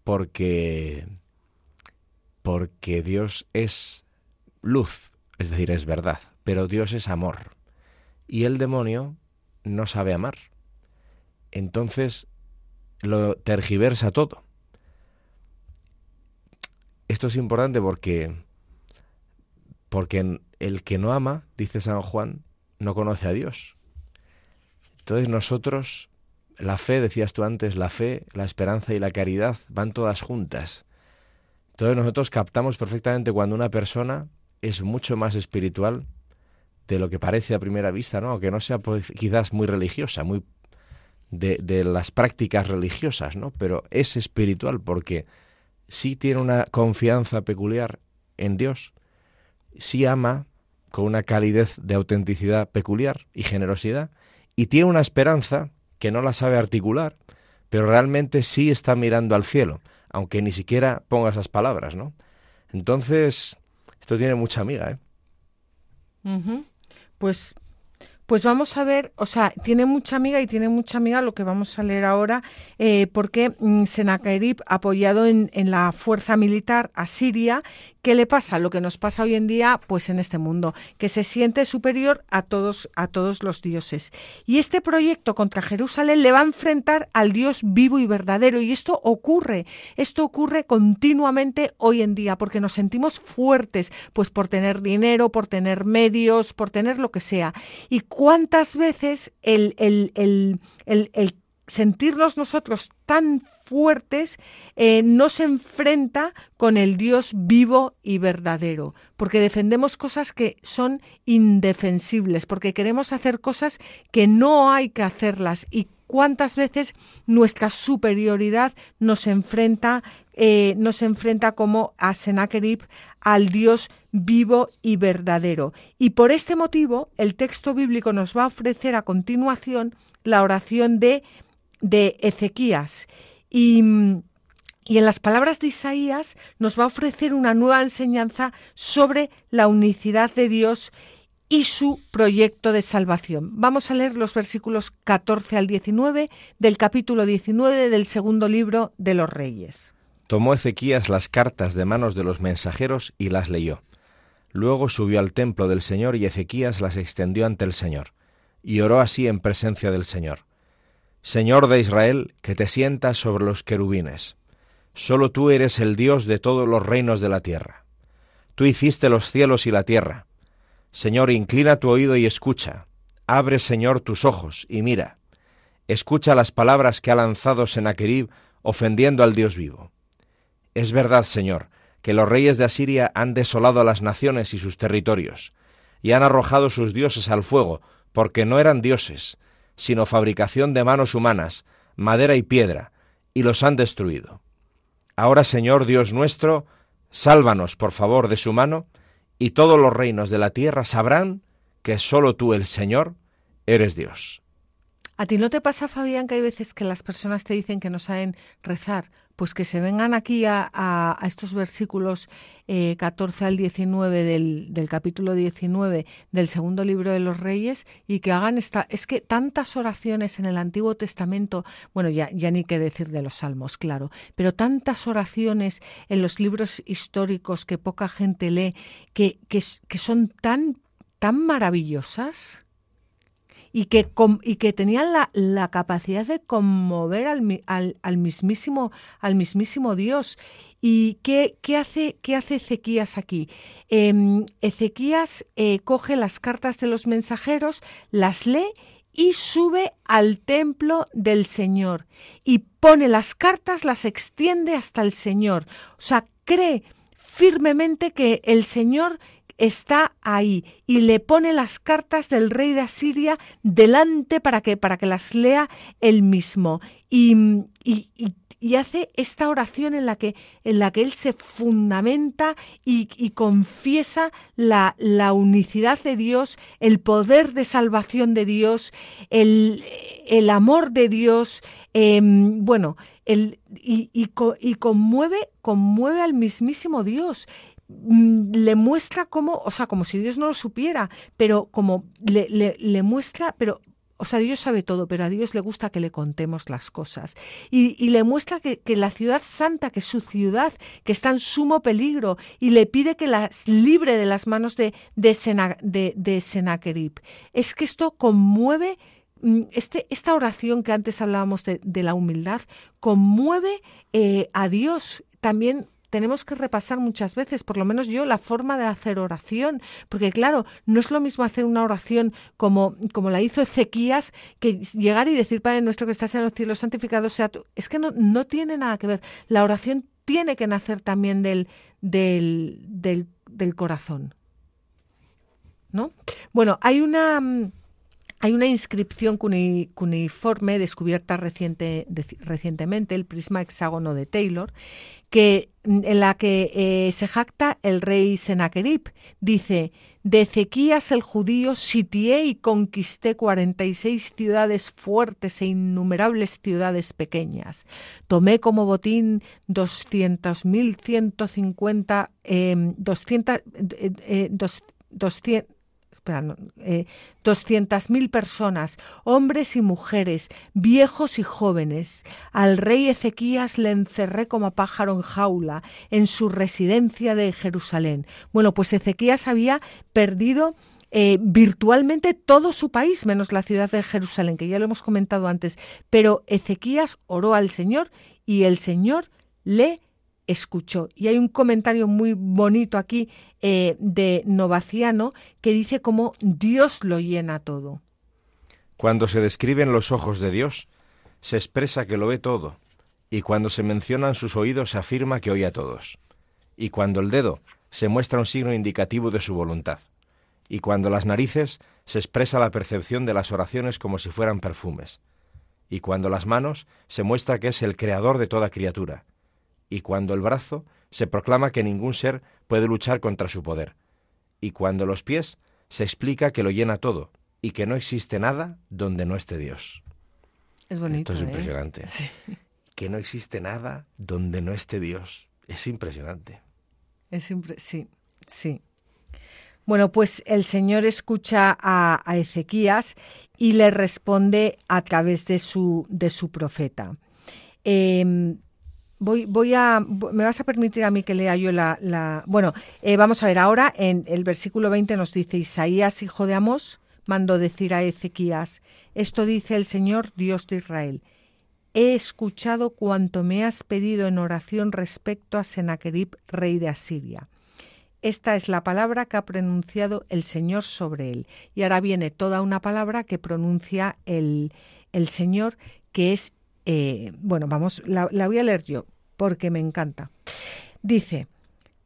porque porque Dios es luz, es decir, es verdad, pero Dios es amor y el demonio no sabe amar. Entonces lo tergiversa todo. Esto es importante porque porque el que no ama, dice San Juan, no conoce a Dios. Entonces nosotros, la fe, decías tú antes, la fe, la esperanza y la caridad van todas juntas. Entonces nosotros captamos perfectamente cuando una persona es mucho más espiritual de lo que parece a primera vista, ¿no? Que no sea pues, quizás muy religiosa, muy de, las prácticas religiosas, ¿no? Pero es espiritual porque sí tiene una confianza peculiar en Dios, sí ama con una calidez de autenticidad peculiar y generosidad, y tiene una esperanza que no la sabe articular, pero realmente sí está mirando al cielo, aunque ni siquiera ponga esas palabras, ¿no? Entonces, esto tiene mucha amiga, ¿eh? pues pues vamos a ver, o sea, tiene mucha amiga y tiene mucha amiga lo que vamos a leer ahora, eh, porque mm, Senaquerib, apoyado en, en, la fuerza militar asiria, ¿Qué le pasa? Lo que nos pasa hoy en día, pues en este mundo, que se siente superior a todos, a todos los dioses. Y este proyecto contra Jerusalén le va a enfrentar al Dios vivo y verdadero. Y esto ocurre, esto ocurre continuamente hoy en día, porque nos sentimos fuertes, pues por tener dinero, por tener medios, por tener lo que sea. Y cuántas veces el, el, el, el sentirnos nosotros tan fuertes eh, no se enfrenta con el Dios vivo y verdadero, porque defendemos cosas que son indefensibles, porque queremos hacer cosas que no hay que hacerlas y cuántas veces nuestra superioridad nos enfrenta, eh, nos enfrenta como a Sennacherib al Dios vivo y verdadero. Y por este motivo, el texto bíblico nos va a ofrecer a continuación la oración de de Ezequías. Y, y en las palabras de Isaías nos va a ofrecer una nueva enseñanza sobre la unicidad de Dios y su proyecto de salvación. Vamos a leer los versículos 14 al 19 del capítulo 19 del segundo libro de los Reyes. Tomó Ezequías las cartas de manos de los mensajeros y las leyó. Luego subió al templo del Señor y Ezequías las extendió ante el Señor, y oró así en presencia del Señor. Señor de Israel, que te sientas sobre los querubines. Solo tú eres el Dios de todos los reinos de la tierra. Tú hiciste los cielos y la tierra. Señor, inclina tu oído y escucha. Abre, Señor, tus ojos y mira. Escucha las palabras que ha lanzado Sennacherib ofendiendo al Dios vivo. Es verdad, Señor, que los reyes de Asiria han desolado a las naciones y sus territorios, y han arrojado sus dioses al fuego, porque no eran dioses, sino fabricación de manos humanas, madera y piedra, y los han destruido. Ahora, Señor Dios nuestro, sálvanos, por favor, de su mano, y todos los reinos de la tierra sabrán que sólo tú, el Señor, eres Dios. ¿A ti no te pasa, Fabián, que hay veces que las personas te dicen que no saben rezar? Pues que se vengan aquí a, estos versículos 14 eh, al 19 del, capítulo 19 del segundo libro de los Reyes y que hagan esta... Es que tantas oraciones en el Antiguo Testamento, bueno, ya, ya ni qué decir de los salmos, claro, pero tantas oraciones en los libros históricos que poca gente lee, que, que, que son tan, tan maravillosas y que, y que tenían la, la, capacidad de conmover al, al, al, mismísimo, al mismísimo Dios. ¿Y qué, qué, hace, qué hace Ezequías aquí? Eh, Ezequías coge las cartas de los mensajeros, las lee y sube al templo del Señor y pone las cartas, las extiende hasta el Señor. O sea, cree firmemente que el Señor está ahí y le pone las cartas del rey de Asiria delante para que, para que las lea él mismo. Y, y, y, hace esta oración en la que, en la que él se fundamenta y, confiesa la, la, unicidad de Dios, el poder de salvación de Dios, el, el amor de Dios, em, bueno, el, y, y, conmueve, conmueve al mismísimo Dios. Mm, le muestra como, o sea, como si Dios no lo supiera, pero como le, le, muestra, pero o sea, Dios sabe todo, pero a Dios le gusta que le contemos las cosas. Y, le muestra que, la ciudad santa, que su ciudad, que está en sumo peligro, y le pide que las libre de las manos de, de, de, Senaquerib. Es que esto conmueve, mm, este, esta oración que antes hablábamos de, la humildad, conmueve eh, a Dios. También tenemos que repasar muchas veces, por lo menos yo, la forma de hacer oración, porque claro, no es lo mismo hacer una oración como, como la hizo Ezequías, que llegar y decir, Padre nuestro que estás en los cielos, santificado sea tú. Es que no, no tiene nada que ver. La oración tiene que nacer también del, del, del, del corazón. ¿No? Bueno, hay una mm, hay una inscripción cuneiforme descubierta reciente, recientemente, el prisma hexágono de Taylor, que, en la que eh, se jacta el rey Sennacherib. Dice, de Ezequías el judío sitié y conquisté 46 ciudades fuertes e innumerables ciudades pequeñas. Tomé como botín 200.150 eh, 200, eh, 200 eh, 200.000 personas, hombres y mujeres, viejos y jóvenes. Al rey Ezequías le encerré como pájaro en jaula en su residencia de Jerusalén. Bueno, pues Ezequías había perdido eh, virtualmente todo su país, menos la ciudad de Jerusalén, que ya lo hemos comentado antes. Pero Ezequías oró al Señor y el Señor le escuchó. Y hay un comentario muy bonito aquí eh, de Novaciano que dice cómo Dios lo llena todo. Cuando se describen los ojos de Dios, se expresa que lo ve todo, y cuando se mencionan sus oídos se afirma que oye a todos, y cuando el dedo se muestra un signo indicativo de su voluntad, y cuando las narices se expresa la percepción de las oraciones como si fueran perfumes, y cuando las manos se muestra que es el creador de toda criatura, y cuando el brazo se proclama que ningún ser puede luchar contra su poder, y cuando los pies se explica que lo llena todo y que no existe nada donde no esté Dios. Es bonito. Esto es ¿eh? impresionante. Que no existe nada donde no esté Dios. Es impresionante. Es sí, sí. Bueno, pues el Señor escucha a, Ezequías y le responde a través de su, de su profeta. Em, Voy, voy a, me vas a permitir a mí que lea yo la, bueno, eh, vamos a ver ahora en el versículo 20 nos dice Isaías hijo de Amós mandó decir a Ezequías esto dice el Señor Dios de Israel he escuchado cuanto me has pedido en oración respecto a Sennacherib rey de Asiria. Esta es la palabra que ha pronunciado el Señor sobre él. Y ahora viene toda una palabra que pronuncia el, el Señor que es eh, bueno, vamos, la, voy a leer yo porque me encanta. Dice,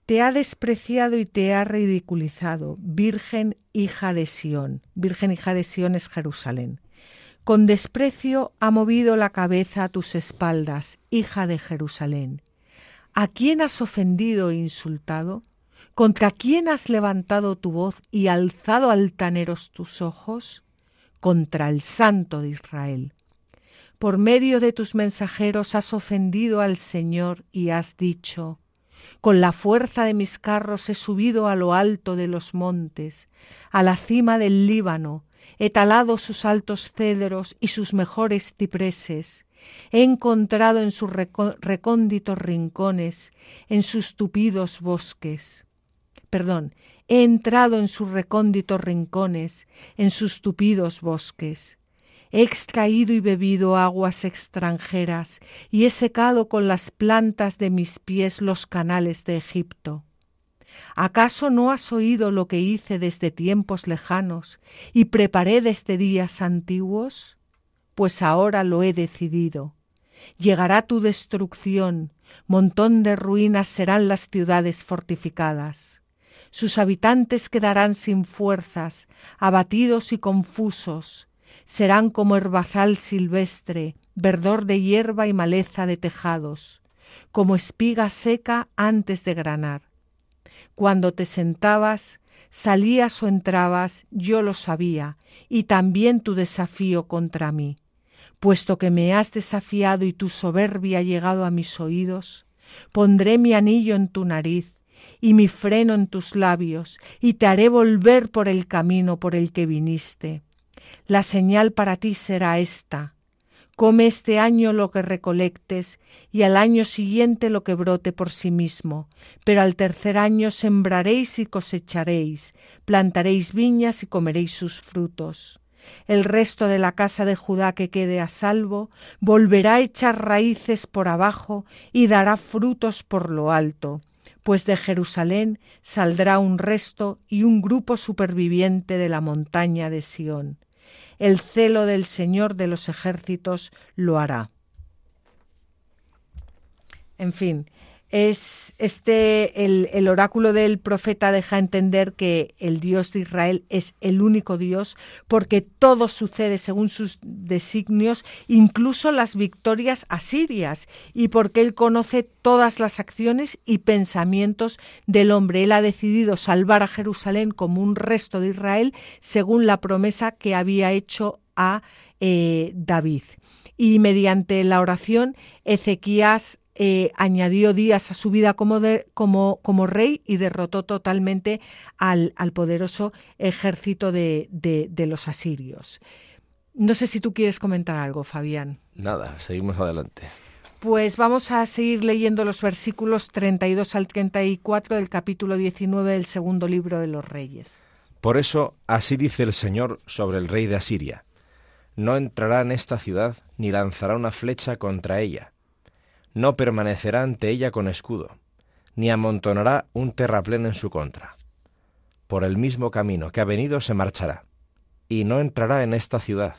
te ha despreciado y te ha ridiculizado, Virgen hija de Sión. Virgen hija de Sión es Jerusalén. Con desprecio ha movido la cabeza a tus espaldas, hija de Jerusalén. ¿A quién has ofendido e insultado? ¿Contra quién has levantado tu voz y alzado altaneros tus ojos? contra el Santo de Israel. Por medio de tus mensajeros has ofendido al Señor y has dicho, con la fuerza de mis carros he subido a lo alto de los montes, a la cima del Líbano, he talado sus altos cedros y sus mejores cipreses, he encontrado en sus recónditos rincones, en sus tupidos bosques. Perdón, he entrado en sus recónditos rincones, en sus tupidos bosques. He extraído y bebido aguas extranjeras y he secado con las plantas de mis pies los canales de Egipto. ¿Acaso no has oído lo que hice desde tiempos lejanos y preparé desde días antiguos? Pues ahora lo he decidido. Llegará tu destrucción, montón de ruinas serán las ciudades fortificadas. Sus habitantes quedarán sin fuerzas, abatidos y confusos, serán como herbazal silvestre, verdor de hierba y maleza de tejados, como espiga seca antes de granar. Cuando te sentabas, salías o entrabas, yo lo sabía, y también tu desafío contra mí. Puesto que me has desafiado y tu soberbia ha llegado a mis oídos, pondré mi anillo en tu nariz y mi freno en tus labios, y te haré volver por el camino por el que viniste. La señal para ti será esta. Come este año lo que recolectes y al año siguiente lo que brote por sí mismo, pero al tercer año sembraréis y cosecharéis, plantaréis viñas y comeréis sus frutos. El resto de la casa de Judá que quede a salvo volverá a echar raíces por abajo y dará frutos por lo alto, pues de Jerusalén saldrá un resto y un grupo superviviente de la montaña de Sión el celo del Señor de los ejércitos lo hará. En fin, es este el, oráculo del profeta deja entender que el Dios de Israel es el único Dios porque todo sucede según sus designios, incluso las victorias asirias, y porque él conoce todas las acciones y pensamientos del hombre. Él ha decidido salvar a Jerusalén como un resto de Israel según la promesa que había hecho a eh, David. Y mediante la oración, Ezequías eh, añadió días a su vida como, como, como, rey y derrotó totalmente al, al poderoso ejército de, de, los asirios. No sé si tú quieres comentar algo, Fabián. Nada, seguimos adelante. Pues vamos a seguir leyendo los versículos 32 al 34 del capítulo 19 del segundo libro de los Reyes. Por eso, así dice el Señor sobre el rey de Asiria. No entrará en esta ciudad ni lanzará una flecha contra ella no permanecerá ante ella con escudo, ni amontonará un terraplén en su contra. Por el mismo camino que ha venido se marchará, y no entrará en esta ciudad,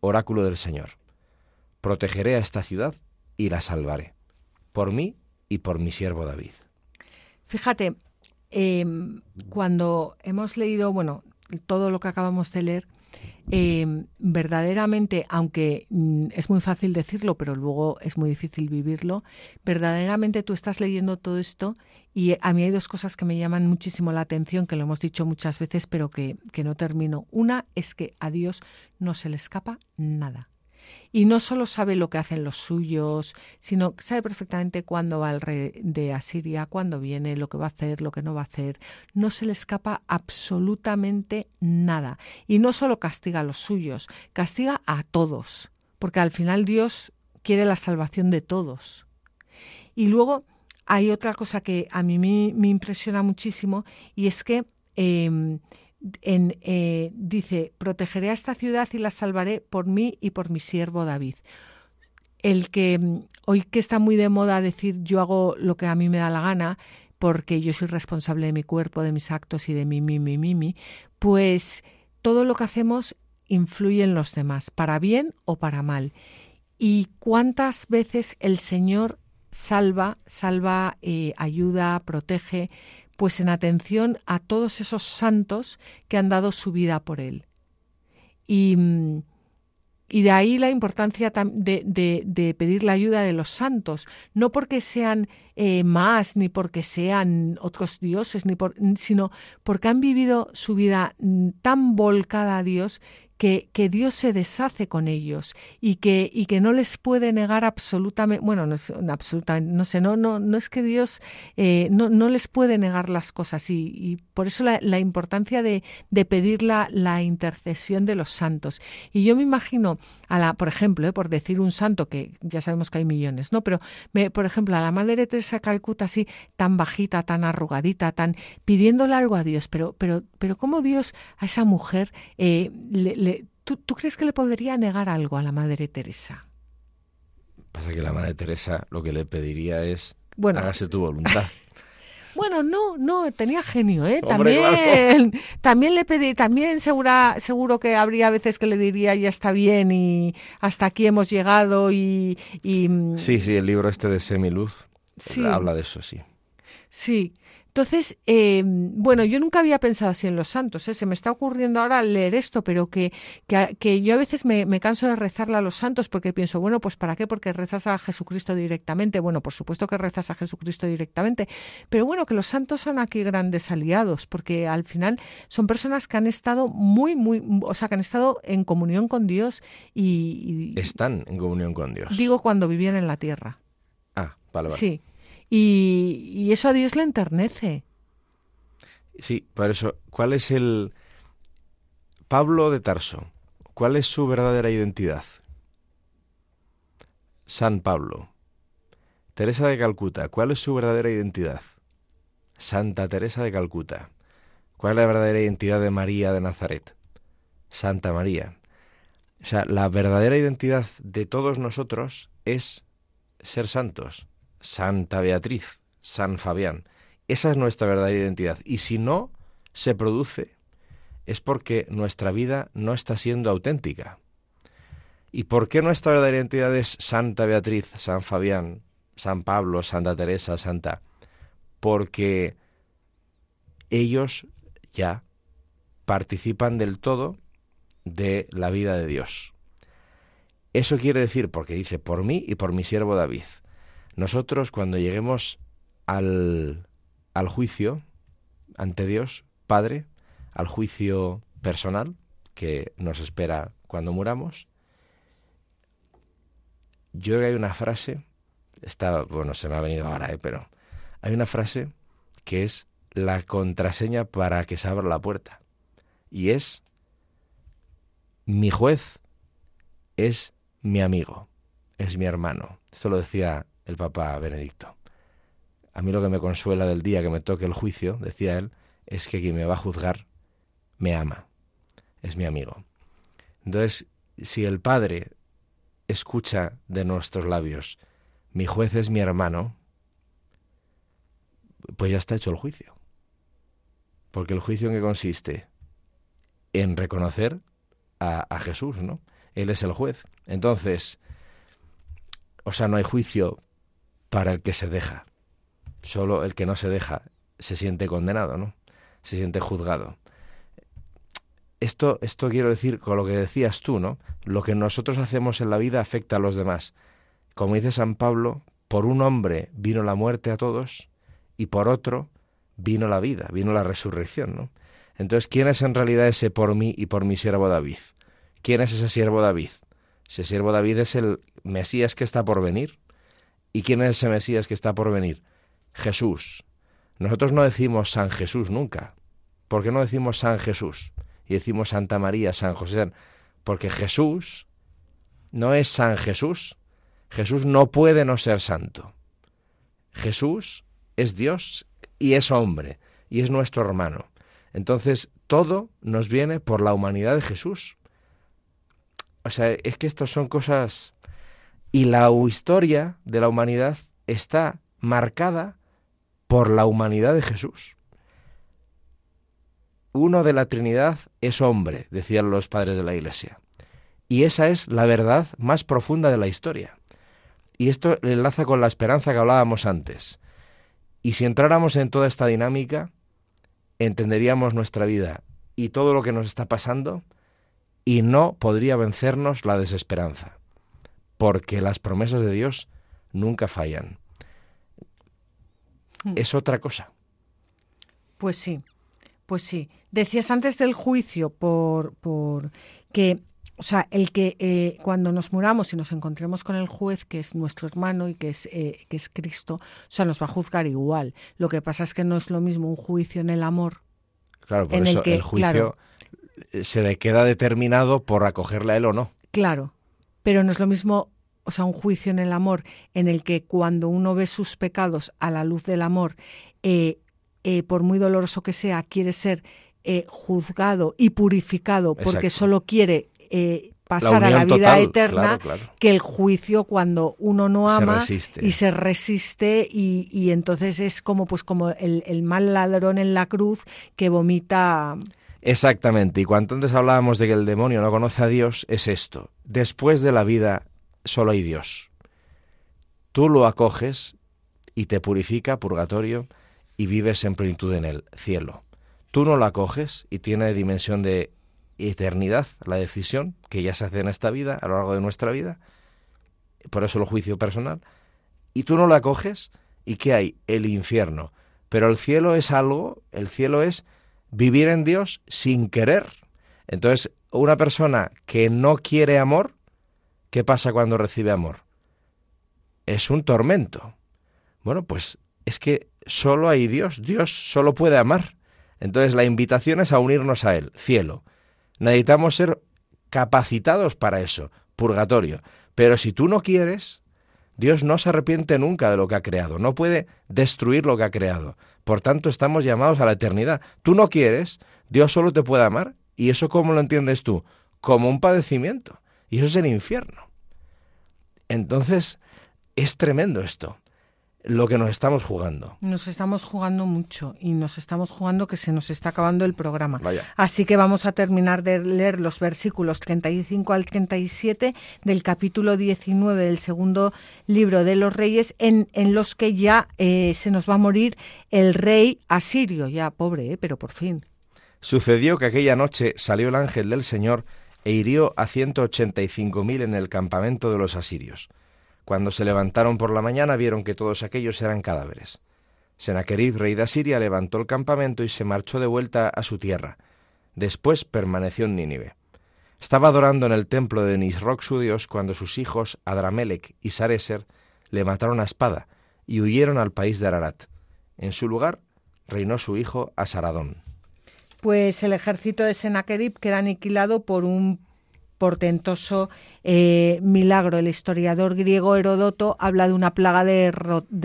oráculo del Señor. Protegeré a esta ciudad y la salvaré, por mí y por mi siervo David. Fíjate, em, cuando hemos leído, bueno, todo lo que acabamos de leer, eh, verdaderamente, aunque mm, es muy fácil decirlo, pero luego es muy difícil vivirlo, verdaderamente tú estás leyendo todo esto y a mí hay dos cosas que me llaman muchísimo la atención, que lo hemos dicho muchas veces, pero que, que no termino. Una es que a Dios no se le escapa nada. Y no solo sabe lo que hacen los suyos, sino que sabe perfectamente cuándo va el rey de Asiria, cuándo viene, lo que va a hacer, lo que no va a hacer. No se le escapa absolutamente nada. Y no solo castiga a los suyos, castiga a todos, porque al final Dios quiere la salvación de todos. Y luego hay otra cosa que a mí me, impresiona muchísimo y es que em, eh, dice, protegeré a esta ciudad y la salvaré por mí y por mi siervo David. El que mm, hoy que está muy de moda decir yo hago lo que a mí me da la gana, porque yo soy responsable de mi cuerpo, de mis actos y de mi, mi, mi, pues todo lo que hacemos influye en los demás, para bien o para mal. Y cuántas veces el Señor salva, salva, eh, ayuda, protege, pues en atención a todos esos santos que han dado su vida por él. Y, de ahí la importancia de, pedir la ayuda de los santos, no porque sean eh, más, ni porque sean otros dioses, ni sino porque han vivido su vida tan volcada a Dios que, que, Dios se deshace con ellos y que, y que no les puede negar absolutamente, bueno, no es absolutamente, no sé, no, no, no es que Dios eh, no, no, les puede negar las cosas y, y por eso la, la importancia de, de pedir la, intercesión de los santos. Y yo me imagino, a la, por ejemplo, eh, por decir un santo, que ya sabemos que hay millones, ¿no? Pero, por ejemplo, a la Madre Teresa Calcuta así, tan bajita, tan arrugadita, tan pidiéndole algo a Dios, pero, pero, pero ¿cómo Dios a esa mujer eh, le, ¿tú, ¿tú, crees que le podría negar algo a la Madre Teresa? Pasa que la Madre Teresa lo que le pediría es bueno, hágase tu voluntad. Bueno, no, no, tenía genio, ¿eh? Hombre, también, claro. también le pedí, también segura, seguro que habría veces que le diría ya está bien y hasta aquí hemos llegado y, y sí, sí, el libro este de Semiluz sí. habla de eso, sí. Sí, entonces, eh, bueno, yo nunca había pensado así en los santos, ¿eh? se me está ocurriendo ahora leer esto, pero que, que, que yo a veces me, me, canso de rezarle a los santos porque pienso, bueno, pues ¿para qué? Porque rezas a Jesucristo directamente. Bueno, por supuesto que rezas a Jesucristo directamente, pero bueno, que los santos son aquí grandes aliados, porque al final son personas que han estado muy, muy, o sea, que han estado en comunión con Dios y... y Están en comunión con Dios. Digo cuando vivían en la tierra. Ah, vale, vale. Sí. Y, eso a Dios le enternece. Sí, por eso, ¿cuál es el Pablo de Tarso? ¿Cuál es su verdadera identidad? San Pablo. Teresa de Calcuta, ¿cuál es su verdadera identidad? Santa Teresa de Calcuta. ¿Cuál es la verdadera identidad de María de Nazaret? Santa María. O sea, la verdadera identidad de todos nosotros es ser santos. Santa Beatriz, San Fabián. Esa es nuestra verdadera identidad. Y si no se produce, es porque nuestra vida no está siendo auténtica. ¿Y por qué nuestra verdadera identidad es Santa Beatriz, San Fabián, San Pablo, Santa Teresa, Santa? Porque ellos ya participan del todo de la vida de Dios. Eso quiere decir, porque dice, por mí y por mi siervo David. Nosotros cuando lleguemos al, juicio ante Dios, Padre, al juicio personal que nos espera cuando muramos, yo creo que hay una frase, está, bueno, se me ha venido ahora, ¿eh? pero hay una frase que es la contraseña para que se abra la puerta. Y es, mi juez es mi amigo, es mi hermano. Esto lo decía el Papa Benedicto. A mí lo que me consuela del día que me toque el juicio, decía él, es que quien me va a juzgar me ama, es mi amigo. Entonces, si el Padre escucha de nuestros labios, mi juez es mi hermano, pues ya está hecho el juicio. Porque el juicio en qué consiste? En reconocer a, a Jesús, ¿no? Él es el juez. Entonces, o sea, no hay juicio para el que se deja. Solo el que no se deja se siente condenado, ¿no? Se siente juzgado. Esto, esto quiero decir con lo que decías tú, ¿no? Lo que nosotros hacemos en la vida afecta a los demás. Como dice San Pablo, por un hombre vino la muerte a todos y por otro vino la vida, vino la resurrección, ¿no? Entonces, ¿quién es en realidad ese por mí y por mi siervo David? ¿Quién es ese siervo David? Ese siervo David es el Mesías que está por venir, ¿Y quién es ese Mesías que está por venir? Jesús. Nosotros no decimos San Jesús nunca. ¿Por qué no decimos San Jesús? Y decimos Santa María, San José. Porque Jesús no es San Jesús. Jesús no puede no ser santo. Jesús es Dios y es hombre y es nuestro hermano. Entonces, todo nos viene por la humanidad de Jesús. O sea, es que estas son cosas y la historia de la humanidad está marcada por la humanidad de Jesús. Uno de la Trinidad es hombre, decían los padres de la Iglesia. Y esa es la verdad más profunda de la historia. Y esto enlaza con la esperanza que hablábamos antes. Y si entráramos en toda esta dinámica, entenderíamos nuestra vida y todo lo que nos está pasando, y no podría vencernos la desesperanza porque las promesas de Dios nunca fallan. Hmm. Es otra cosa. Pues sí. Pues sí. Decías antes del juicio por, por que o sea, el que eh, cuando nos muramos y nos encontremos con el juez, que es nuestro hermano y que es, eh, que es Cristo, o sea, nos va a juzgar igual. Lo que pasa es que no es lo mismo un juicio en el amor. Claro, por eso el, juicio se le queda determinado por acogerle a él o no. Claro, pero no es lo mismo, o sea, un juicio en el amor en el que cuando uno ve sus pecados a la luz del amor, eh, por muy doloroso que sea, quiere ser juzgado y purificado porque solo quiere eh, pasar a la vida eterna que el juicio cuando uno no ama y se resiste y, entonces es como pues como el, mal ladrón en la cruz que vomita. Exactamente, y cuando antes hablábamos de que el demonio no conoce a Dios, es esto. Después de la vida solo hay Dios. Tú lo acoges y te purifica, purgatorio, y vives en plenitud en el cielo. Tú no lo acoges y tiene dimensión de eternidad la decisión que ya se hace en esta vida, a lo largo de nuestra vida, por eso el juicio personal, y tú no la coges, ¿y qué hay? El infierno. Pero el cielo es algo, el cielo es vivir en Dios sin querer. Entonces, una persona que no quiere amor, ¿qué pasa cuando recibe amor? Es un tormento. Bueno, pues es que solo hay Dios, Dios solo puede amar. Entonces la invitación es a unirnos a Él, cielo. Necesitamos ser capacitados para eso, purgatorio. Pero si tú no quieres, Dios no se arrepiente nunca de lo que ha creado, no puede destruir lo que ha creado. Por tanto, estamos llamados a la eternidad. Tú no quieres, Dios solo te puede amar. ¿Y eso cómo lo entiendes tú? Como un padecimiento. Y eso es el infierno. Entonces, es tremendo esto lo que nos estamos jugando. Nos estamos jugando mucho y nos estamos jugando que se nos está acabando el programa. Así que vamos a terminar de leer los versículos 35 al 37 del capítulo 19 del segundo libro de los reyes, en, en los que ya eh, se nos va a morir el rey asirio, ya pobre, eh, pero por fin. Sucedió que aquella noche salió el ángel del Señor e hirió a ciento ochenta y cinco mil en el campamento de los asirios cuando se levantaron por la mañana vieron que todos aquellos eran cadáveres. Senaquerib, rey de Asiria, levantó el campamento y se marchó de vuelta a su tierra. Después permaneció en Nínive. Estaba adorando en el templo de Nisroch su dios cuando sus hijos Adramelech y Sareser le mataron a espada y huyeron al país de Ararat. En su lugar reinó su hijo Asaradón. Pues el ejército de Senaquerib queda aniquilado por un portentoso eh, milagro. El historiador griego Herodoto habla de una plaga de,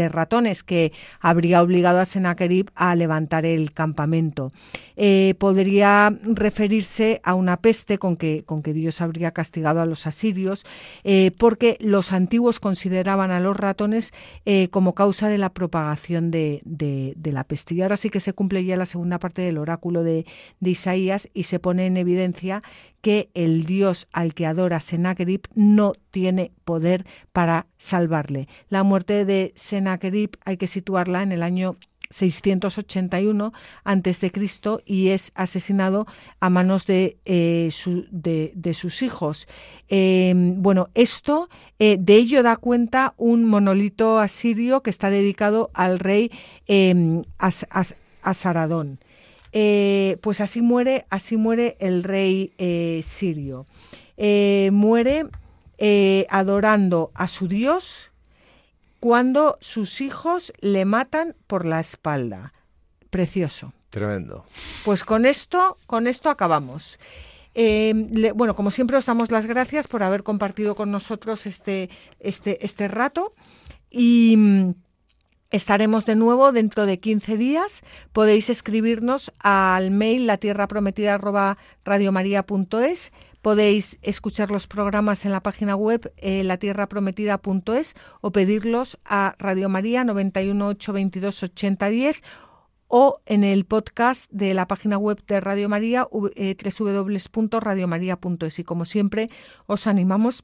ratones que habría obligado a Sennacherib a levantar el campamento. Eh, podría referirse a una peste con que, con que Dios habría castigado a los asirios, eh, porque los antiguos consideraban a los ratones como causa de la propagación de, la peste. Y ahora sí que se cumple ya la segunda parte del oráculo de, de Isaías y se pone en evidencia que el Dios al que adora Sennacherib no tiene poder para salvarle. La muerte de Sennacherib hay que situarla en el año 681 antes de Cristo y es asesinado a manos de, eh, sus hijos. Em, bueno, esto eh, de ello da cuenta un monolito asirio que está dedicado al rey eh, Asaradón. Eh, pues así muere, así muere el rey eh, sirio. Eh, muere adorando a su Dios cuando sus hijos le matan por la espalda. Precioso. Tremendo. Pues con esto, con esto acabamos. bueno, como siempre os damos las gracias por haber compartido con nosotros este, este, este rato y mm, Estaremos de nuevo dentro de 15 días. Podéis escribirnos al mail latierraprometida@radiomaria.es. Podéis escuchar los programas en la página web eh, latierraprometida.es o pedirlos a Radio María 918228010 o en el podcast de la página web de Radio María eh, www.radiomaria.es. Y como siempre, os animamos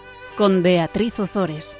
con Beatriz Ozores.